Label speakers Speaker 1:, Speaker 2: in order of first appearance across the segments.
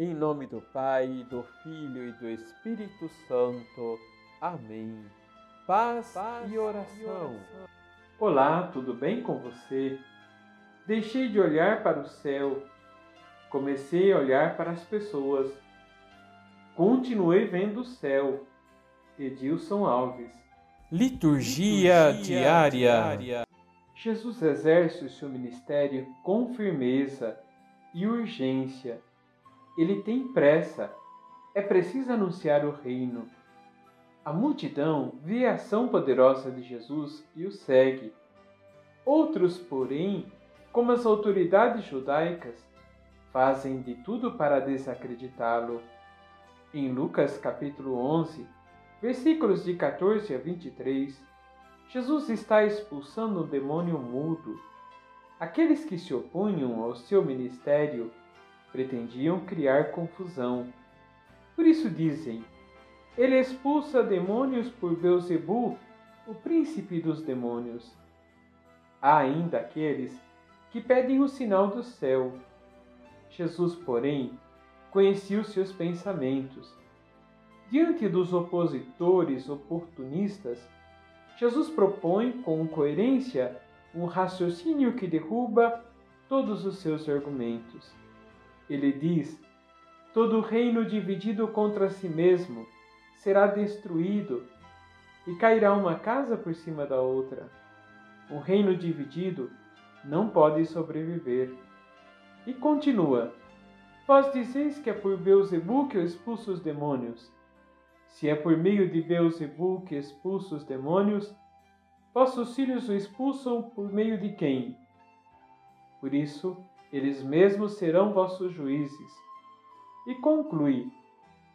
Speaker 1: Em nome do Pai, do Filho e do Espírito Santo. Amém. Paz, Paz e, oração. e oração. Olá, tudo bem com você? Deixei de olhar para o céu, comecei a olhar para as pessoas. Continuei vendo o céu. Edilson Alves.
Speaker 2: Liturgia, Liturgia diária. diária.
Speaker 1: Jesus exerce o seu ministério com firmeza e urgência ele tem pressa. É preciso anunciar o reino. A multidão vê a ação poderosa de Jesus e o segue. Outros, porém, como as autoridades judaicas, fazem de tudo para desacreditá-lo. Em Lucas capítulo 11, versículos de 14 a 23, Jesus está expulsando o demônio mudo. Aqueles que se opunham ao seu ministério pretendiam criar confusão. Por isso dizem: Ele expulsa demônios por Beuzebu, o príncipe dos demônios. Há ainda aqueles que pedem o sinal do céu. Jesus, porém, conhecia os seus pensamentos. Diante dos opositores oportunistas, Jesus propõe com coerência um raciocínio que derruba todos os seus argumentos. Ele diz: Todo reino dividido contra si mesmo será destruído, e cairá uma casa por cima da outra. Um reino dividido não pode sobreviver. E continua: Vós dizeis que é por Beuzebu que eu expulso os demônios. Se é por meio de Beuzebu que expulso os demônios, vossos filhos o expulsam por meio de quem? Por isso, eles mesmos serão vossos juízes. E conclui: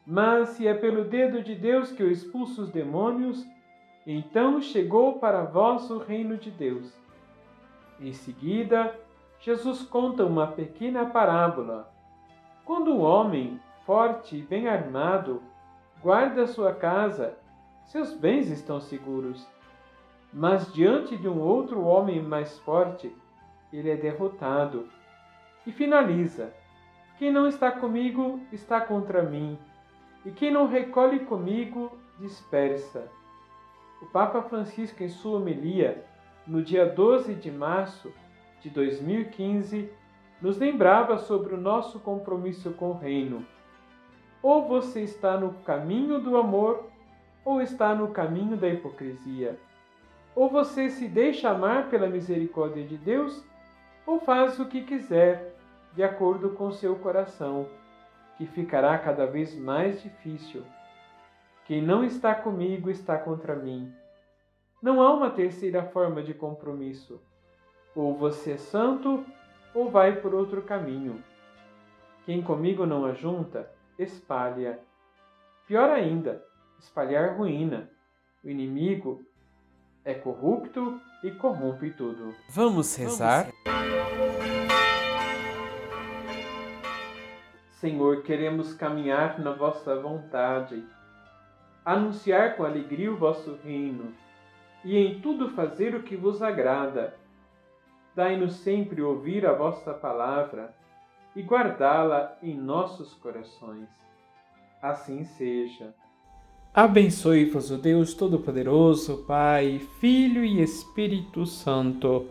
Speaker 1: Mas se é pelo dedo de Deus que eu expulso os demônios, então chegou para vós o reino de Deus. Em seguida, Jesus conta uma pequena parábola. Quando um homem, forte e bem armado, guarda sua casa, seus bens estão seguros. Mas diante de um outro homem mais forte, ele é derrotado e finaliza: Quem não está comigo está contra mim, e quem não recolhe comigo dispersa. O Papa Francisco, em sua homilia, no dia 12 de março de 2015, nos lembrava sobre o nosso compromisso com o Reino. Ou você está no caminho do amor, ou está no caminho da hipocrisia. Ou você se deixa amar pela misericórdia de Deus, ou faz o que quiser de acordo com seu coração, que ficará cada vez mais difícil. Quem não está comigo está contra mim. Não há uma terceira forma de compromisso. Ou você é santo, ou vai por outro caminho. Quem comigo não ajunta, espalha. Pior ainda, espalhar ruína. O inimigo é corrupto e corrompe tudo.
Speaker 2: Vamos rezar?
Speaker 1: Vamos. Senhor, queremos caminhar na vossa vontade, anunciar com alegria o vosso reino e em tudo fazer o que vos agrada. Dai-nos sempre ouvir a vossa palavra e guardá-la em nossos corações. Assim seja.
Speaker 2: Abençoe-vos o Deus Todo-Poderoso, Pai, Filho e Espírito Santo.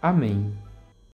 Speaker 2: Amém.